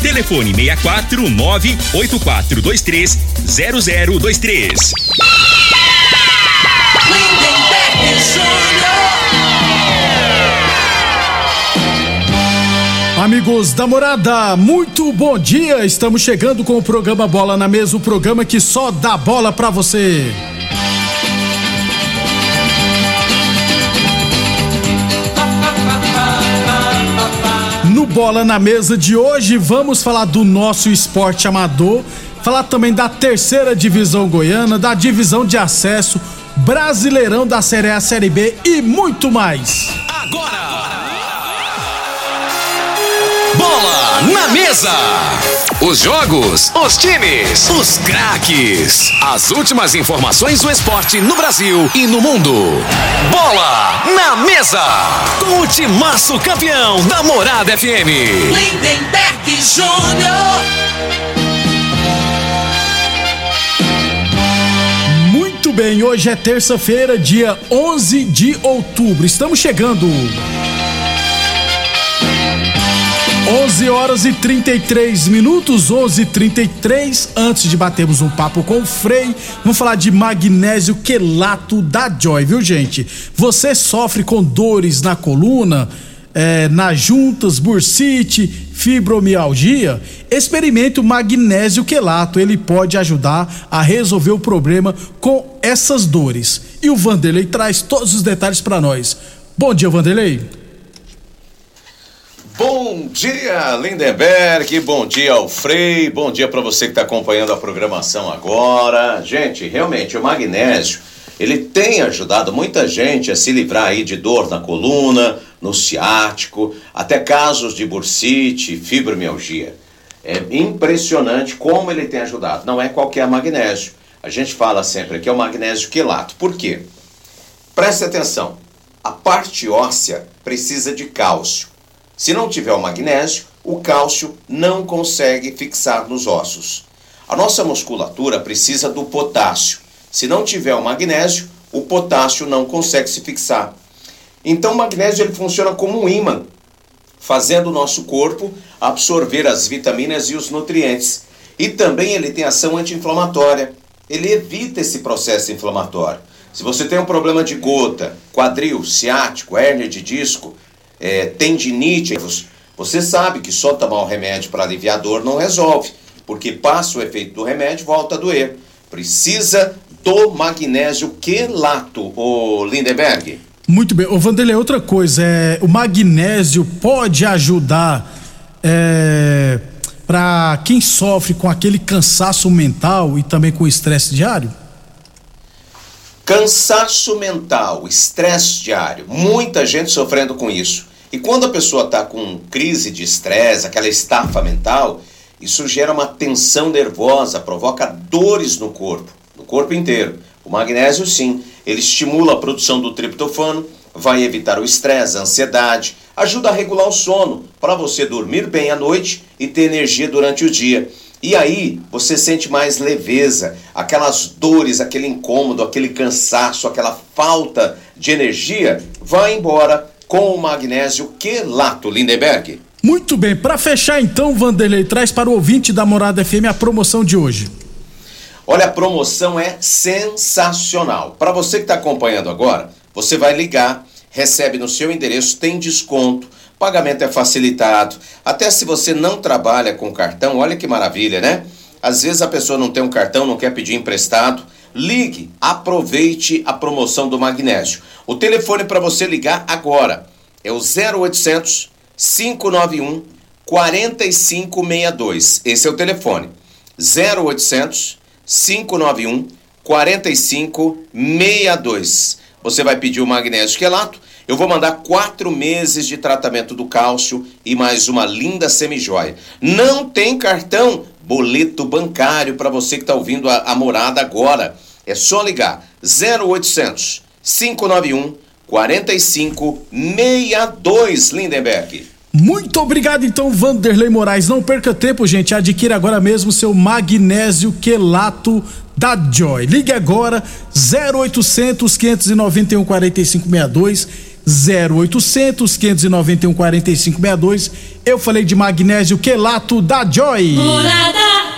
Telefone 64 98423 0023. Amigos da morada, muito bom dia. Estamos chegando com o programa Bola na Mesa o programa que só dá bola pra você. Bola na Mesa de hoje, vamos falar do nosso esporte amador, falar também da terceira divisão goiana, da divisão de acesso, Brasileirão da Série A, Série B e muito mais. Bola na mesa. Os jogos, os times, os craques. As últimas informações do esporte no Brasil e no mundo. Bola na mesa. Com o timaço campeão da Morada FM. Lindenberg Júnior. Muito bem, hoje é terça-feira, dia 11 de outubro. Estamos chegando. 11 horas e 33 minutos, 11 e 33 Antes de batermos um papo com o Frei, vamos falar de magnésio quelato da Joy, viu gente? Você sofre com dores na coluna, é, nas juntas, bursite, fibromialgia? Experimente o magnésio quelato, ele pode ajudar a resolver o problema com essas dores. E o Vanderlei traz todos os detalhes para nós. Bom dia, Vanderlei. Bom dia, Lindenberg. Bom dia ao Frei. Bom dia para você que está acompanhando a programação agora. Gente, realmente o magnésio ele tem ajudado muita gente a se livrar aí de dor na coluna, no ciático, até casos de bursite, fibromialgia. É impressionante como ele tem ajudado. Não é qualquer magnésio. A gente fala sempre que é o magnésio quelato. Por quê? Preste atenção. A parte óssea precisa de cálcio. Se não tiver o magnésio, o cálcio não consegue fixar nos ossos. A nossa musculatura precisa do potássio. Se não tiver o magnésio, o potássio não consegue se fixar. Então o magnésio ele funciona como um ímã, fazendo o nosso corpo absorver as vitaminas e os nutrientes. E também ele tem ação anti-inflamatória. Ele evita esse processo inflamatório. Se você tem um problema de gota, quadril, ciático, hérnia de disco, é, tendinite, você sabe que só tomar um remédio para aliviar a dor não resolve, porque passa o efeito do remédio volta a doer. Precisa do magnésio quelato, o Lindenberg. Muito bem. Ô Vanderlei, outra coisa, é, o magnésio pode ajudar é, para quem sofre com aquele cansaço mental e também com estresse diário? Cansaço mental, estresse diário, muita gente sofrendo com isso. E quando a pessoa está com crise de estresse, aquela estafa mental, isso gera uma tensão nervosa, provoca dores no corpo, no corpo inteiro. O magnésio, sim, ele estimula a produção do triptofano, vai evitar o estresse, a ansiedade, ajuda a regular o sono, para você dormir bem à noite e ter energia durante o dia. E aí você sente mais leveza, aquelas dores, aquele incômodo, aquele cansaço, aquela falta de energia, vai embora com o magnésio quelato, Lindenberg. Muito bem, para fechar então, Vanderlei, traz para o ouvinte da Morada FM a promoção de hoje. Olha, a promoção é sensacional. Para você que está acompanhando agora, você vai ligar, recebe no seu endereço, tem desconto, pagamento é facilitado. Até se você não trabalha com cartão, olha que maravilha, né? Às vezes a pessoa não tem um cartão, não quer pedir emprestado. Ligue, aproveite a promoção do magnésio. O telefone para você ligar agora É o 0800 591 4562. Esse é o telefone. 0800 591 4562. Você vai pedir o magnésio quelato. Eu vou mandar quatro meses de tratamento do cálcio e mais uma linda semijoia. Não tem cartão? Boleto bancário para você que está ouvindo a, a morada agora. É só ligar 0800 591 4562 Lindenberg. Muito obrigado então, Vanderlei Moraes. Não perca tempo, gente. Adquira agora mesmo seu magnésio quelato da Joy. Ligue agora 0800 591 4562 0800 591 4562. Eu falei de magnésio quelato da Joy. Morada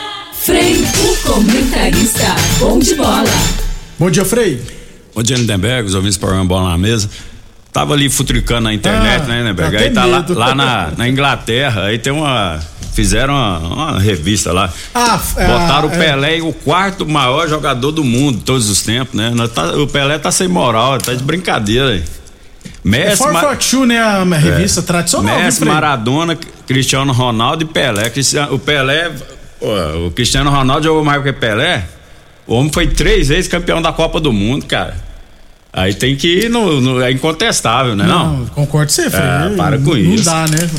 Frei, o comentarista bom de bola. Bom dia, Frei. Bom dia, Lindenberg, os ouvintes do programa Bola na Mesa. Tava ali futricando na internet, Ah, né, Lindenberg? tá Aí tá lá, medo. lá na, na Inglaterra, aí tem uma. Fizeram uma, uma revista lá. Ah, é, Botaram o é. Pelé em o quarto maior jogador do mundo, todos os tempos, né? Tá- o Pelé tá sem moral, tá de brincadeira. aí. É Messi, Ma- 442, né? A revista tradicional. Messi? Maradona, Cristiano Ronaldo e Pelé. O Pelé, pô, o Cristiano Ronaldo jogou mais que Pelé. O homem foi três vezes campeão da Copa do Mundo, cara. Aí tem que ir no, no- é incontestável, né? Não. Não, concordo com você, Frei. Ah, para com não isso. dá, né?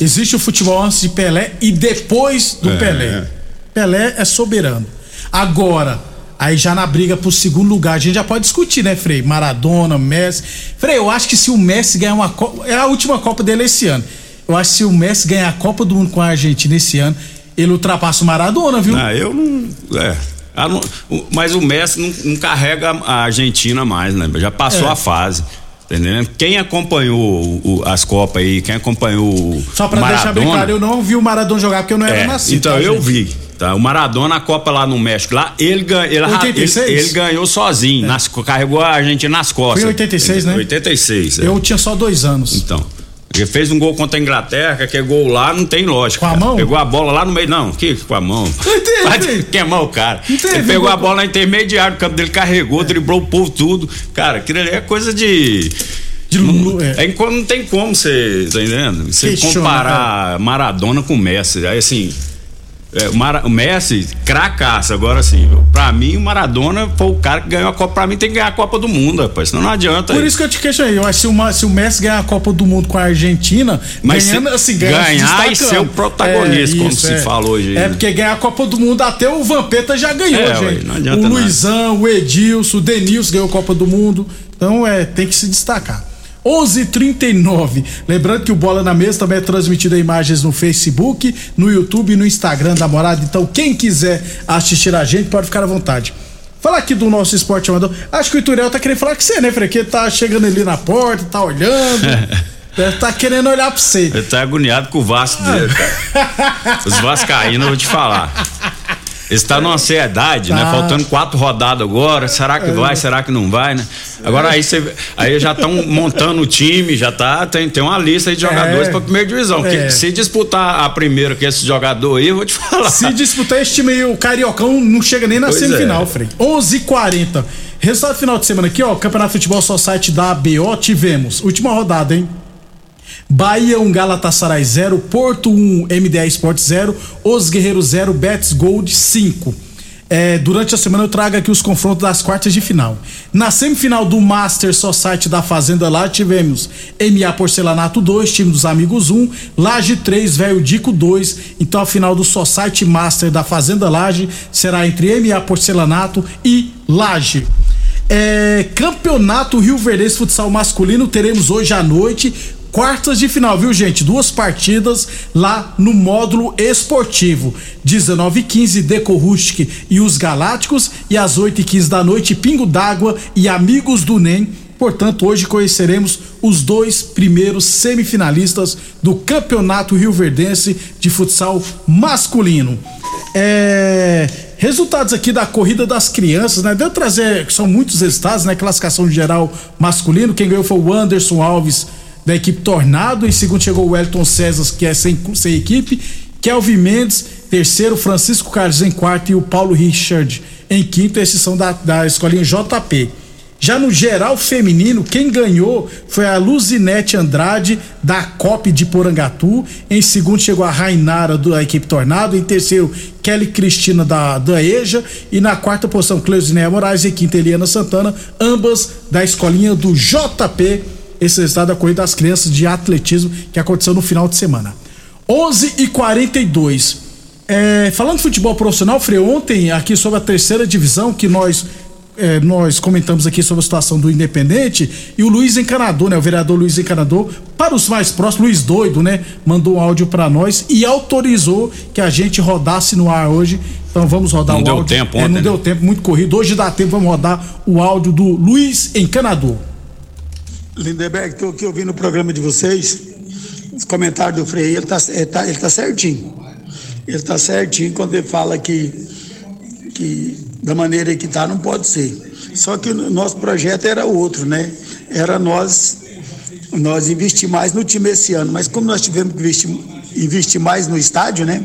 Existe o futebol antes de Pelé e depois do É. Pelé. Pelé é soberano. Agora, aí já na briga pro segundo lugar, a gente já pode discutir, né, Frei? Maradona, Messi. Frei, eu acho que se o Messi ganhar uma Copa. É a última Copa dele esse ano. Eu acho que se o Messi ganhar a Copa do Mundo com a Argentina esse ano, ele ultrapassa o Maradona, viu? Ah, eu não. É. Ah, mas o Messi não, não carrega a Argentina mais, né? Já passou É. a fase. tá Entendendo? Quem acompanhou o- as Copas aí, quem acompanhou o Só pra deixar bem Maradona, claro, eu não vi o Maradona jogar porque eu não era É, nascido. então tá, eu gente? vi, tá? O Maradona, a Copa lá no México, lá, ele, ganha, ele, 86? ele, ele ganhou sozinho, nas- carregou a Argentina nas costas. Foi em 86, né? 86, é. Eu tinha só dois anos. Então. Ele fez um gol contra a Inglaterra, que aquele gol lá não tem lógica. Com a mão? Pegou a bola lá no meio. Não, que com a mão. Vai queimar o cara. Teve Ele pegou a bola na intermediária do campo dele, carregou, driblou o povo tudo. Cara, aquilo ali é coisa de. De Lulu, é. É, enquanto não tem como você, tá entendendo? Você comparar Maradona com Messi. Aí assim. É, o, Mara- o Messi, cracaça. Agora assim, pra mim, o Maradona foi o cara que ganhou a Copa. Pra mim, tem que ganhar a Copa do Mundo, rapaz. Senão não adianta. Por aí. isso que eu te questionei. Que se o, se o Messi ganhar a Copa do Mundo com a Argentina, Mas ganhando, se- assim, ganhar e ser o protagonista, como se fala hoje, É, porque ganhar a Copa do Mundo, até o Vampeta já ganhou, É, ué, gente. adianta o nada. Luizão, o Edilson, o Denilson ganhou a Copa do Mundo. Então, é, tem que se destacar. 11:39. Lembrando que o Bola na Mesa também é transmitido em imagens no Facebook, no YouTube e no Instagram da Morada. Então, quem quiser assistir a gente, pode ficar à vontade. Falar aqui do nosso esporte amador. Acho que o Ituriel tá querendo falar com você, né, Freque? Tá chegando ali na porta, tá olhando. Deve tá querendo olhar pra você. Ele tá agoniado com o Vasco dele, cara. Os Vascaínos, eu vou te falar. Eles tá numa ansiedade, né? Tá. Faltando quatro rodadas agora. Será que vai? Será que não vai, né? Agora aí você. Aí já estão montando o time, já tá. Tem, tem uma lista aí de jogadores É. pra primeira divisão. É. Que se disputar a primeira com esse jogador aí, eu vou te falar. Se disputar esse time aí, o Cariocão não chega nem na Pois semifinal, é. Frei. 11:40. Resultado final de semana aqui, ó. Campeonato de Futebol Society da ABO tivemos. Última rodada, hein? Bahia 1, Galatasaray 0, Porto 1, MDA Sport 0, Os Guerreiros 0, Betis Gold 5. É, durante a semana eu trago aqui os confrontos das quartas de final. Na semifinal do Master Society da Fazenda lá tivemos MA Porcelanato 2, time dos amigos 1, Laje 3, Velho Dico 2. Então a final do Society Master da Fazenda Laje será entre MA Porcelanato e Laje. É, campeonato Rio Verdense Futsal Masculino teremos hoje à noite. Quartas de final, viu, gente? Duas partidas lá no módulo esportivo. 19 h 15 Deco Rustic e os Galácticos. E às 8 h 15 da noite, Pingo d'Água e Amigos do NEM. Portanto, hoje conheceremos os dois primeiros semifinalistas do Campeonato Rio Verdense de Futsal Masculino. É, resultados aqui da corrida das crianças, né? Deu trazer, são muitos resultados, né? Classificação geral masculino, quem ganhou foi o Anderson Alves da equipe Tornado, em segundo chegou o Elton César, que é sem, sem equipe, Kelvin Mendes, terceiro, Francisco Carlos em quarto e o Paulo Richard em quinto, esses são da, da escolinha JP. Já no geral feminino, quem ganhou foi a Luzinete Andrade, da COP de Porangatu. Em segundo chegou a Rainara, da equipe Tornado. Em terceiro, Kelly Cristina, da, da EJA. E na quarta posição, Cleusinéia Moraes e quinta, Eliana Santana, ambas da escolinha do JP. Esse resultado da Corrida das Crianças de Atletismo que aconteceu no final de semana. 11 e 42 é, falando de futebol profissional, Frei, ontem aqui sobre a terceira divisão que nós é, nós comentamos aqui sobre a situação do Independente e o Luiz Encanador, né? O vereador Luiz Encanador, para os mais próximos, Luiz Doido, né? Mandou um áudio para nós e autorizou que a gente rodasse no ar hoje. Então vamos rodar não o deu áudio. Tempo é, ontem, não né? deu tempo, muito corrido. Hoje dá tempo, vamos rodar o áudio do Luiz Encanador. Lindeberg, estou aqui ouvindo o programa de vocês. Os comentários do Frei, ele tá, ele tá, ele tá certinho. Ele tá certinho quando ele fala que, que da maneira que tá não pode ser. Só que o nosso projeto era outro, né? Era nós nós investir mais no time esse ano, mas como nós tivemos que investir, investir mais no estádio, né?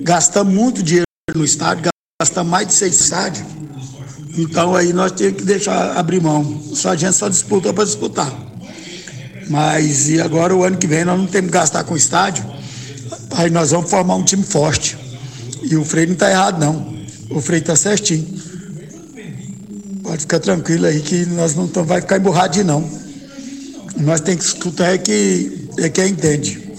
Gastamos muito dinheiro no estádio, gastamos mais de seis estádios. Então aí nós temos que deixar abrir mão. Só a gente só disputou para disputar. Mas e agora o ano que vem nós não temos que gastar com estádio. Aí nós vamos formar um time forte. E o Frei não está errado, não. O Frei está certinho. Pode ficar tranquilo aí que nós não tamo, vai ficar emburradinho, não. Nós temos que escutar é que é quem entende.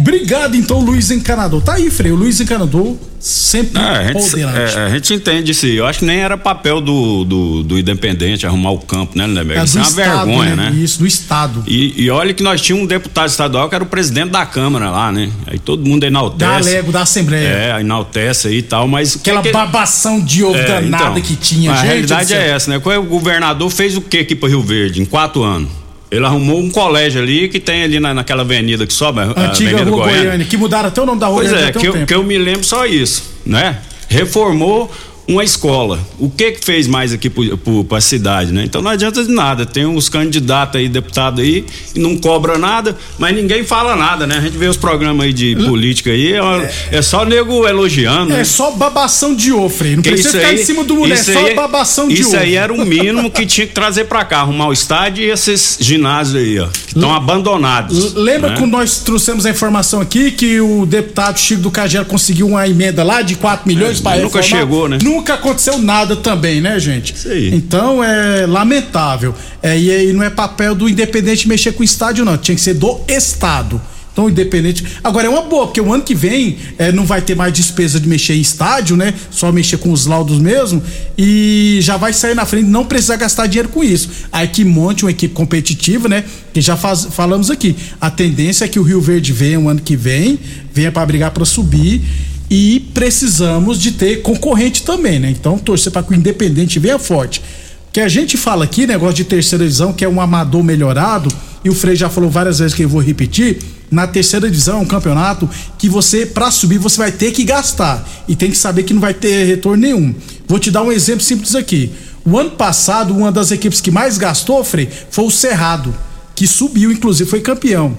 Obrigado, então, Luiz Encanador. Tá aí, Frei. O Luiz Encanador sempre É, a, gente, é, a gente entende isso. Eu acho que nem era papel do, do, do Independente arrumar o campo, né, Lindeberg? É Isso é uma Estado, vergonha, né? Isso, do Estado. E, e olha que nós tínhamos um deputado estadual que era o presidente da Câmara lá, né? Aí todo mundo enaltece. Da Alego, da Assembleia. É, enaltece aí e tal, mas. Aquela que- babação de ovo É, danada então, que tinha, A gente. realidade do céu. é essa, né? É O governador fez o que aqui para Rio Verde em quatro anos? Ele arrumou um colégio ali que tem ali na, naquela avenida que sobe, Antiga Avenida Rua Goiânia. Goiânia, que mudaram até o nome da rua Pois é, que eu, que eu me lembro só isso, né? Reformou uma escola. O que que fez mais aqui para a cidade, né? Então não adianta de nada. Tem uns candidatos aí, deputado aí, e não cobra nada, mas ninguém fala nada, né? A gente vê os programas aí de política aí, é, uma- é só nego elogiando, né? É só babação de ovo, Frei. Não Que precisa ficar em cima do mulher, é isso só aí- babação de Isso ovo. aí era o mínimo que tinha que trazer pra cá, arrumar o estádio e esses ginásios aí, ó, que estão abandonados. Lembra né? quando nós trouxemos a informação aqui que o deputado Chico do Cagelo conseguiu uma emenda lá de 4 milhões É, para mas nunca chegou, né? Nunca aconteceu nada também, né, gente? Isso aí. Então é lamentável. É, e aí não é papel do Independente mexer com o estádio, não. Tinha que ser do Estado. Então, Independente. Agora é uma boa, porque o ano que vem é, não vai ter mais despesa de mexer em estádio, né? Só mexer com os laudos mesmo. E já vai sair na frente, não precisa gastar dinheiro com isso. Aí que monte uma equipe competitiva, né? Que já faz- falamos aqui. A tendência é que o Rio Verde venha o ano que vem, venha para brigar para subir. E precisamos de ter concorrente também, né? Então, torcer para que o Independente venha forte. Que a gente fala aqui, negócio de terceira divisão, que é um amador melhorado, e o Frei já falou várias vezes que eu vou repetir. Na terceira divisão é um campeonato que você, para subir, você vai ter que gastar. E tem que saber que não vai ter retorno nenhum. Vou te dar um exemplo simples aqui. O ano passado, uma das equipes que mais gastou, Frei, foi o Cerrado, que subiu, inclusive foi campeão.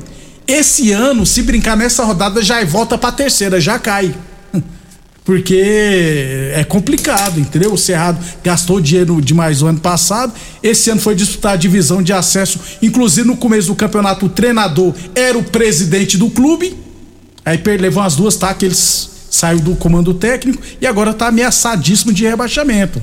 Esse ano, se brincar nessa rodada, já volta pra terceira, já cai. Porque é complicado, entendeu? O Cerrado gastou dinheiro demais o ano passado. Esse ano foi disputar a divisão de acesso. Inclusive, no começo do campeonato, o treinador era o presidente do clube. Aí levou as duas, tá? Que eles saiu do comando técnico e agora tá ameaçadíssimo de rebaixamento.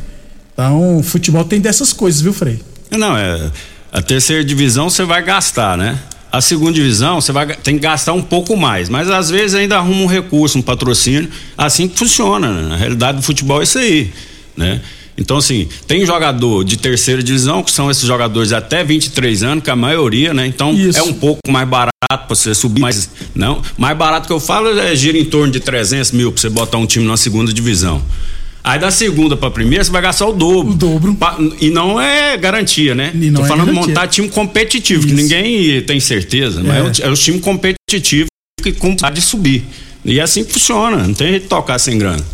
Então, o futebol tem dessas coisas, viu, Frei? Não, é. A terceira divisão você vai gastar, né? A segunda divisão você vai, tem que gastar um pouco mais, mas às vezes ainda arruma um recurso, um patrocínio. Assim que funciona, né? Na realidade do futebol é isso aí, né? Então, assim, tem jogador de terceira divisão, que são esses jogadores de até 23 anos, que a maioria, né? Então, Isso. é um pouco mais barato pra você subir, mas não. Mais barato que eu falo é gira em torno de 300 mil pra você botar um time na segunda divisão. Aí da segunda pra primeira você vai gastar o dobro. O dobro. E não é garantia, né? E não Tô é falando de garantia. montar time competitivo, que Isso. ninguém tem certeza, mas É. é, o, é o time competitivo que vontade de subir. E é assim que funciona, não tem jeito de tocar sem grana.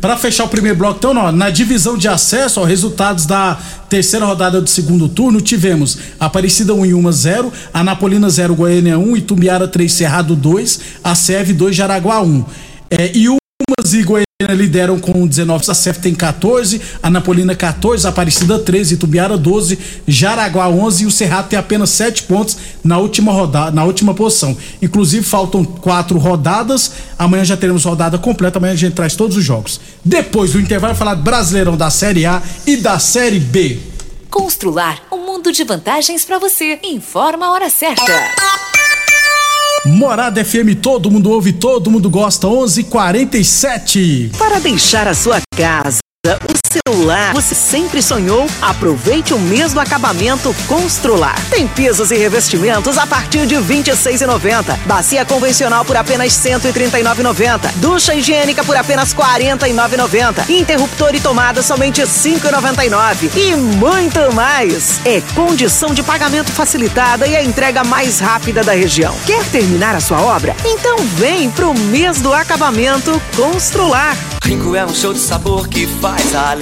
Para fechar o primeiro bloco, então, ó, na divisão de acesso, ó, resultados da terceira rodada do segundo turno, tivemos Aparecida 1 em 1 0, Anapolina 0, Goiânia 1, Itumbiara 3, Cerrado 2, a CEV 2, Jaraguá 1. É, e Umas e Goiânia lideram com 19, a CEF tem 14, a Napolina 14, a Aparecida 13, Tubiara 12, Jaraguá 11 e o Cerrado tem apenas 7 pontos na última rodada, na última posição. Inclusive faltam quatro rodadas. Amanhã já teremos rodada completa, amanhã a gente traz todos os jogos. Depois do intervalo falar do Brasileirão da Série A e da Série B. Constrular um mundo de vantagens para você. Informa a hora certa. Morada FM, todo mundo ouve, todo mundo gosta. 11:47. Para deixar a sua casa o celular você sempre sonhou? Aproveite o mês do acabamento Constrular. Tem pisos e revestimentos a partir de R$ 26,90. Bacia convencional por apenas R$ 139,90. Ducha higiênica por apenas R$ 49,90. Interruptor e tomada somente R$ 5,99. E muito mais. É condição de pagamento facilitada e a entrega mais rápida da região. Quer terminar a sua obra? Então vem pro mês do acabamento Constrular. Rinco é um show de sabor que faz a alegria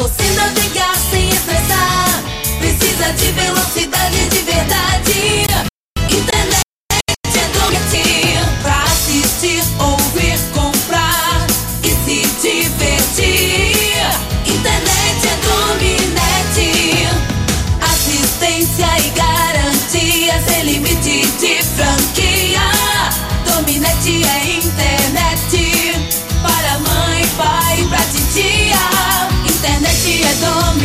Você navegar sem estressar, precisa de velocidade de verdade.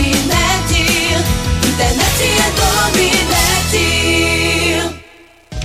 É dominete. Internet é dominete.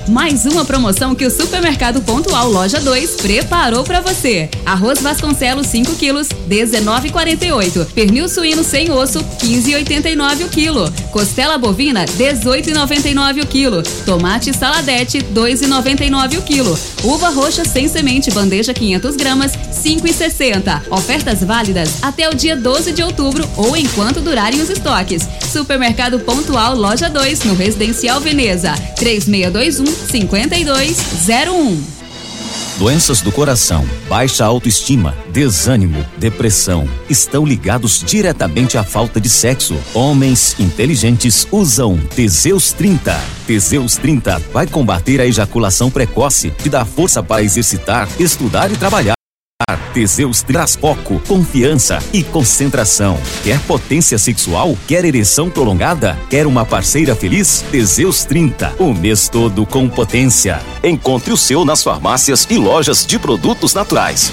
Mais uma promoção que o Supermercado Pontual Loja 2 preparou para você. Arroz Vasconcelos 5 quilos, 19,48. Pernil suíno sem osso, 15,89 o quilo. Costela bovina, 18,99 o quilo. Tomate saladete, 2,99 o quilo. Uva roxa sem semente, bandeja 500 gramas, 5,60. Ofertas válidas até o dia 12 de outubro ou enquanto durarem os estoques. Supermercado Pontual Loja 2, no Residencial Veneza. 3621 5201. Doenças do coração, baixa autoestima, desânimo, depressão estão ligados diretamente à falta de sexo. Homens inteligentes usam Teseus 30. Teseus 30 vai combater a ejaculação precoce, te dá força para exercitar, estudar e trabalhar. Teseus traz foco, confiança e concentração. Quer potência sexual? Quer ereção prolongada? Quer uma parceira feliz? Teseus 30. O mês todo com potência. Encontre o seu nas farmácias e lojas de produtos naturais.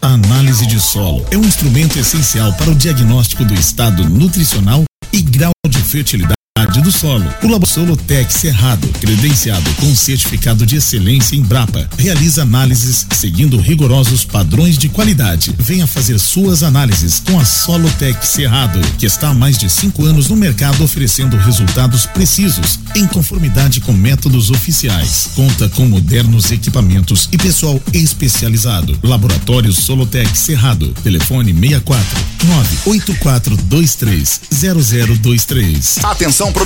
A análise de solo é um instrumento essencial para o diagnóstico do estado nutricional e grau de fertilidade do solo. O Laboratório Tec Cerrado, credenciado com certificado de excelência em Brapa, realiza análises seguindo rigorosos padrões de qualidade. Venha fazer suas análises com a Solotec Cerrado, que está há mais de cinco anos no mercado oferecendo resultados precisos, em conformidade com métodos oficiais. Conta com modernos equipamentos e pessoal especializado. Laboratório Solotec Cerrado. Telefone 64 98423 0023. Atenção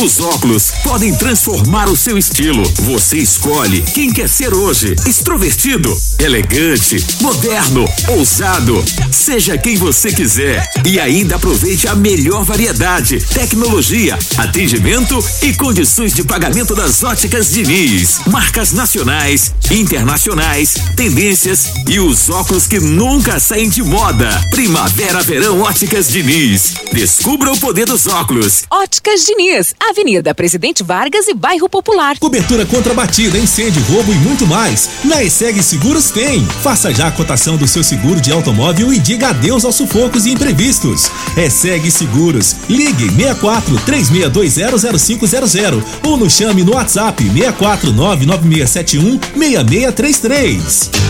Os óculos podem transformar o seu estilo. Você escolhe quem quer ser hoje. Extrovertido, elegante, moderno, ousado. Seja quem você quiser. E ainda aproveite a melhor variedade, tecnologia, atendimento e condições de pagamento das óticas Diniz. Marcas nacionais, internacionais, tendências e os óculos que nunca saem de moda. Primavera, verão, óticas Diniz. Descubra o poder dos óculos. Óticas Diniz, Avenida Presidente Vargas e Bairro Popular. Cobertura contra batida, incêndio, roubo e muito mais. Na ESEG Seguros tem. Faça já a cotação do seu seguro de automóvel e diga adeus aos sufocos e imprevistos. ESEG Seguros. Ligue 64 36200500 ou nos chame no WhatsApp 64 99671 6633.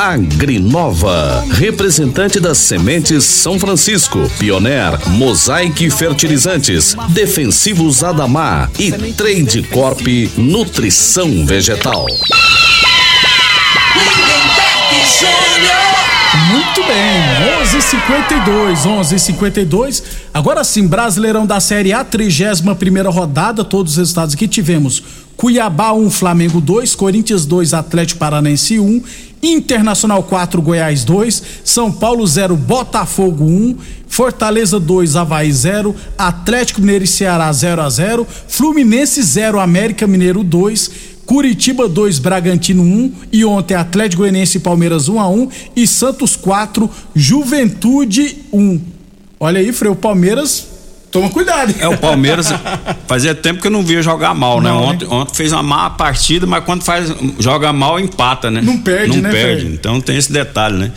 Agrinova, representante das sementes São Francisco, Pioneer, Mosaic Fertilizantes, Defensivos Adamar e Trade Corp Nutrição Vegetal. Muito bem, 11:52, 11:52. Agora sim, Brasileirão da Série A, 31 primeira rodada, todos os resultados que tivemos. Cuiabá 1, Flamengo 2, Corinthians 2, Atlético Paranense 1, Internacional 4, Goiás 2, São Paulo 0, Botafogo 1, Fortaleza 2, Havaí 0, Atlético Mineiro e Ceará 0 a 0, Fluminense 0, América Mineiro 2, Curitiba 2, Bragantino 1 e ontem Atlético Goianiense e Palmeiras 1 a 1 e Santos 4, Juventude 1. Olha aí, Freio, Palmeiras Toma cuidado. É, o Palmeiras fazia tempo que eu não via jogar mal, né? Não, Ontem, ontem fez uma má partida, mas quando faz, joga mal, empata, né? Não perde, não né, perde. Então tem esse detalhe, né?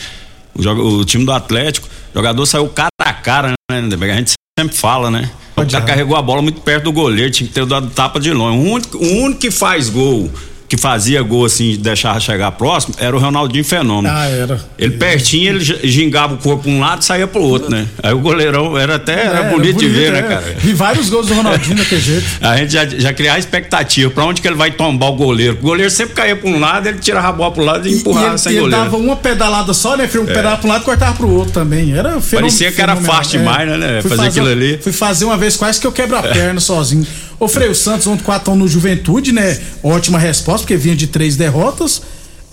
O, joga- o time do Atlético, o jogador saiu cara a cara, né? A gente sempre fala, né? O cara carregou a bola muito perto do goleiro, tinha que ter dado tapa de longe. O único, o único que faz gol, que fazia gol assim, deixava chegar próximo, era o Ronaldinho Fenômeno. Ah, era. Ele pertinho, ele gi- gingava o corpo um lado e saía pro outro, né? Aí o goleirão era até era É, bonito, de ver, é. né, cara? Vi vários gols do Ronaldinho daquele jeito. A gente já, já criava expectativa pra onde que ele vai tombar o goleiro. O goleiro sempre caía pra um lado, ele tirava a bola pro lado e, E empurrava ele, sem ele goleiro. dava uma pedalada só, né, Freio? Um É. pedalava pra um lado e cortava pro outro também. Era fenômeno. Parecia que era fácil demais, né, né, Fui fazer aquilo ali. Fui fazer uma vez quase que eu quebro a perna sozinho. Ô, Freio, o Santos ontem 4 no Juventude, né? Ótima resposta, porque vinha de três derrotas.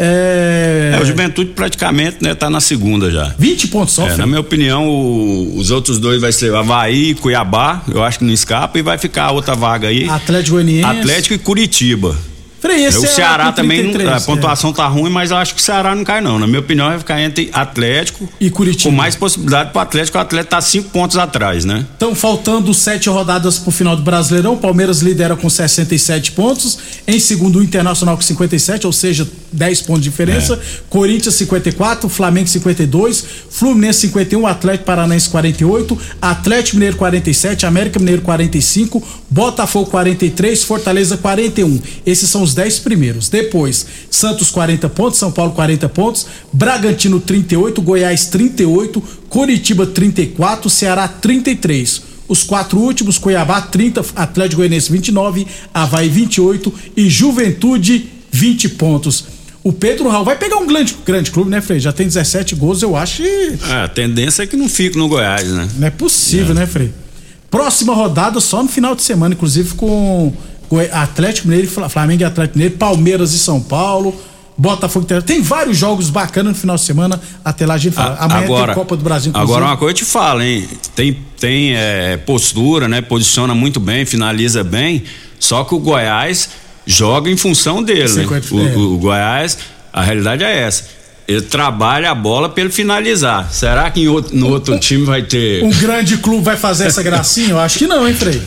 É... É, o Juventude praticamente, né, tá na segunda já. 20 pontos só, É, na minha opinião, o- os outros dois vai ser Havaí e Cuiabá, eu acho que não escapa, e vai ficar a outra vaga aí. Atlético Goianiense. Atlético e Curitiba. Frei, o é Ceará também, não- 33, a pontuação tá ruim, mas eu acho que o Ceará não cai não. Na minha opinião, vai ficar entre Atlético e Curitiba. Com mais possibilidade pro Atlético, o Atlético tá cinco pontos atrás, né? Então, faltando sete rodadas pro final do Brasileirão, o Palmeiras lidera com 67 pontos. Em segundo, o Internacional com 57, ou seja, 10 pontos de diferença. É. Corinthians 54, Flamengo 52, Fluminense 51, Atlético Paranaense 48, Atlético Mineiro 47, América Mineiro 45, Botafogo 43, Fortaleza 41. Esses são os 10 primeiros. Depois, Santos 40 pontos, São Paulo 40 pontos, Bragantino 38, Goiás 38, Curitiba 34, Ceará 33. Os quatro últimos, Cuiabá 30, Atlético Goianiense 29, Havaí 28 e Juventude 20 pontos. O Pedro Raul vai pegar um grande, grande clube, né, Frei? Já tem 17 gols, eu acho que É, a tendência é que não fique no Goiás, né? não é possível, né, Frei? Próxima rodada só no final de semana, inclusive com Atlético Mineiro, e Fla- Flamengo e Atlético Mineiro, Palmeiras e São Paulo, Botafogo. e Tem vários jogos bacanas no final de semana. Até lá a gente fala. Amanhã agora, tem Copa do Brasil. inclusive. agora uma coisa eu te falo, hein? Tem, tem é, postura, né? Posiciona muito bem, finaliza bem. Só que o Goiás joga em função dele, né? 50, O, é. o- o Goiás, a realidade é essa. Ele trabalha a bola pra ele finalizar. Será que outro- no outro time vai ter. Um grande clube vai fazer essa gracinha? Eu acho que não, hein, Frei?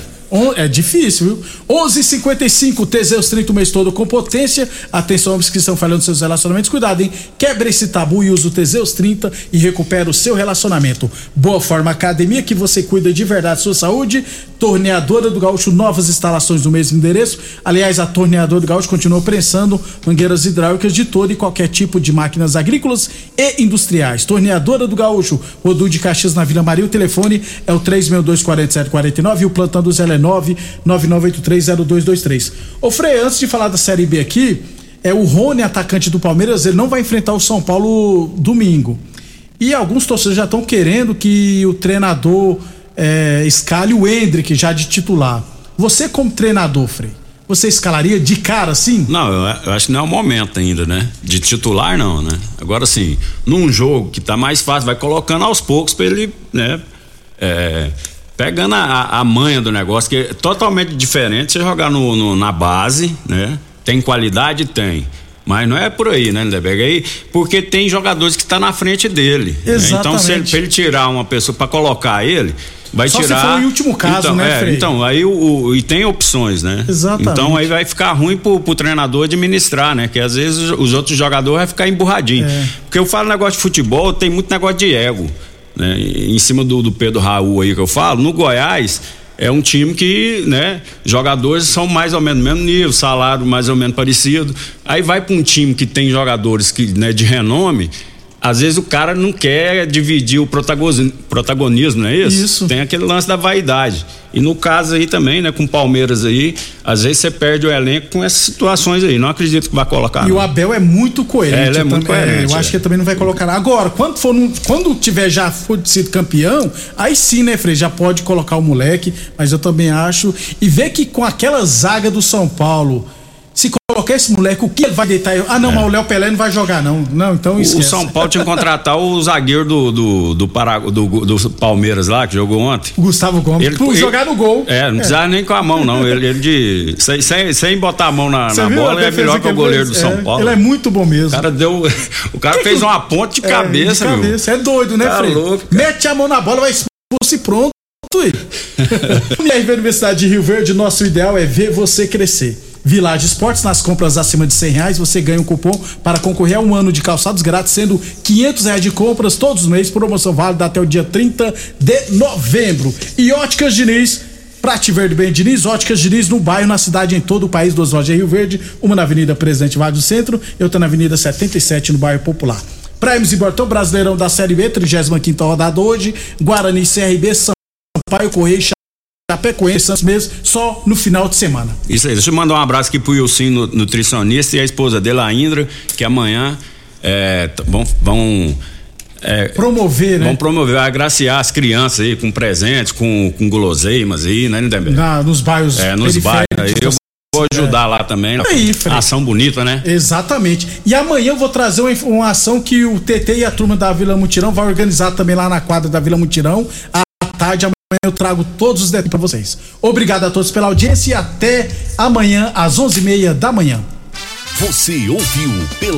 É difícil, viu? 11:55 Teseus 30 o mês todo com potência. Atenção, homens que estão falhando seus relacionamentos. Cuidado, hein? Quebre esse tabu e use o Teseus 30 e recupera o seu relacionamento. Boa Forma Academia, que você cuida de verdade da sua saúde. Torneadora do Gaúcho, novas instalações no mesmo endereço. Aliás, a Torneadora do Gaúcho continua prensando mangueiras hidráulicas de todo e qualquer tipo de máquinas agrícolas e industriais. Torneadora do Gaúcho, Rodu de Caxias na Vila Maria. O telefone é o 3624749 e o plantão do Zé é 999830223. Ô Frei, antes de falar da Série B aqui, é o Rony, atacante do Palmeiras, ele não vai enfrentar o São Paulo domingo. E alguns torcedores já estão querendo que o treinador é, escale o Hendrick já de titular. Você como treinador, Frei, Você escalaria de cara assim? Não, eu, eu acho que não é o momento ainda, né? De titular, não, né? Agora, assim, num jogo que tá mais fácil, vai colocando aos poucos pra ele, né? É, pegando a, a manha do negócio, que é totalmente diferente você jogar no, no- na base, né? Tem qualidade? Tem. Mas não é por aí, né, Lindeberg? Aí, porque tem jogadores que tá na frente dele. né? Então, se ele, Exatamente. pra ele tirar uma pessoa pra colocar ele, vai Só se tirar. for em último caso, então, né, é, Frei? Então, aí o, o- e tem opções, né? Exatamente. Então aí vai ficar ruim pro, pro treinador administrar, né? Que às vezes os, os outros jogadores vai ficar emburradinho. É. Porque eu falo negócio de futebol, tem muito negócio de ego, né? Em cima do, do Pedro Raul aí que eu falo, no Goiás é um time que, né, jogadores são mais ou menos mesmo nível, salário mais ou menos parecido. Aí vai para um time que tem jogadores que, né, de renome, às vezes o cara não quer dividir o protagonismo, não é isso? Isso. Tem aquele lance da vaidade. E no caso aí também, né, com o Palmeiras aí, às vezes você perde o elenco com essas situações aí. Não acredito que vai colocar. E não. o Abel é muito coerente. É, ele é muito também. coerente, eu acho é. que ele também não vai colocar. nada. Agora, quando for num- quando tiver já for sido campeão, aí sim, né, Frei? Já pode colocar o moleque, mas eu também acho. E ver que com aquela zaga do São Paulo, se colocar esse moleque, o que ele vai deitar? Ah, não, mas o Léo Pelé não vai jogar, não. Não, então É. O. São Paulo tinha que contratar o zagueiro do, do, do, Pará- do, do Palmeiras lá, que jogou ontem. O Gustavo Gomes. Por jogar no gol. É, não precisava nem com a mão, não. Ele, ele de. Sem, sem, sem botar a mão na, na bola, é melhor que o ele goleiro do fez? São É, Paulo. Ele é muito bom mesmo. O cara deu. O cara fez uma ponte de É, cabeça, de meu. cabeça. É doido, né, Tá Frei? louco, Mete a mão na bola, vai expor e pronto. MRV Universidade de Rio Verde, nosso ideal é ver você crescer. Village Esportes, nas compras acima de 100 reais, você ganha um cupom para concorrer a um ano de calçados grátis, sendo 500 reais de compras todos os meses, promoção válida até o dia 30 de novembro. E Óticas Diniz, Prate Verde Bem Diniz, Óticas Diniz no bairro, na cidade, em todo o país, duas lojas em Rio Verde, uma na Avenida Presidente Vargas do Centro e outra na Avenida 77 no bairro Popular. Prêmios e Bortão Brasileirão da Série B, 35 rodada hoje, Guarani, CRB, Sampaio, Correia, Chapecoense, Santos mesmo, só no final de semana. Isso aí, deixa eu mandar um abraço aqui pro Wilson, nu- nutricionista, e a esposa dele, a Indra, que amanhã é, vão. vão é, Promover, né? Vão promover, agraciar as crianças aí com presentes, com, com guloseimas aí, né, Lindenberg? Na- nos bairros É, nos bairros. Aí eu vou ajudar lá também. Aí. Ação bonita, né? Exatamente. E amanhã eu vou trazer uma, uma ação que o TT e a turma da Vila Mutirão vai organizar também lá na quadra da Vila Mutirão. À tarde, amanhã eu trago todos os detalhes para vocês. Obrigado a todos pela audiência e até amanhã às 11h30 da manhã. Você ouviu pela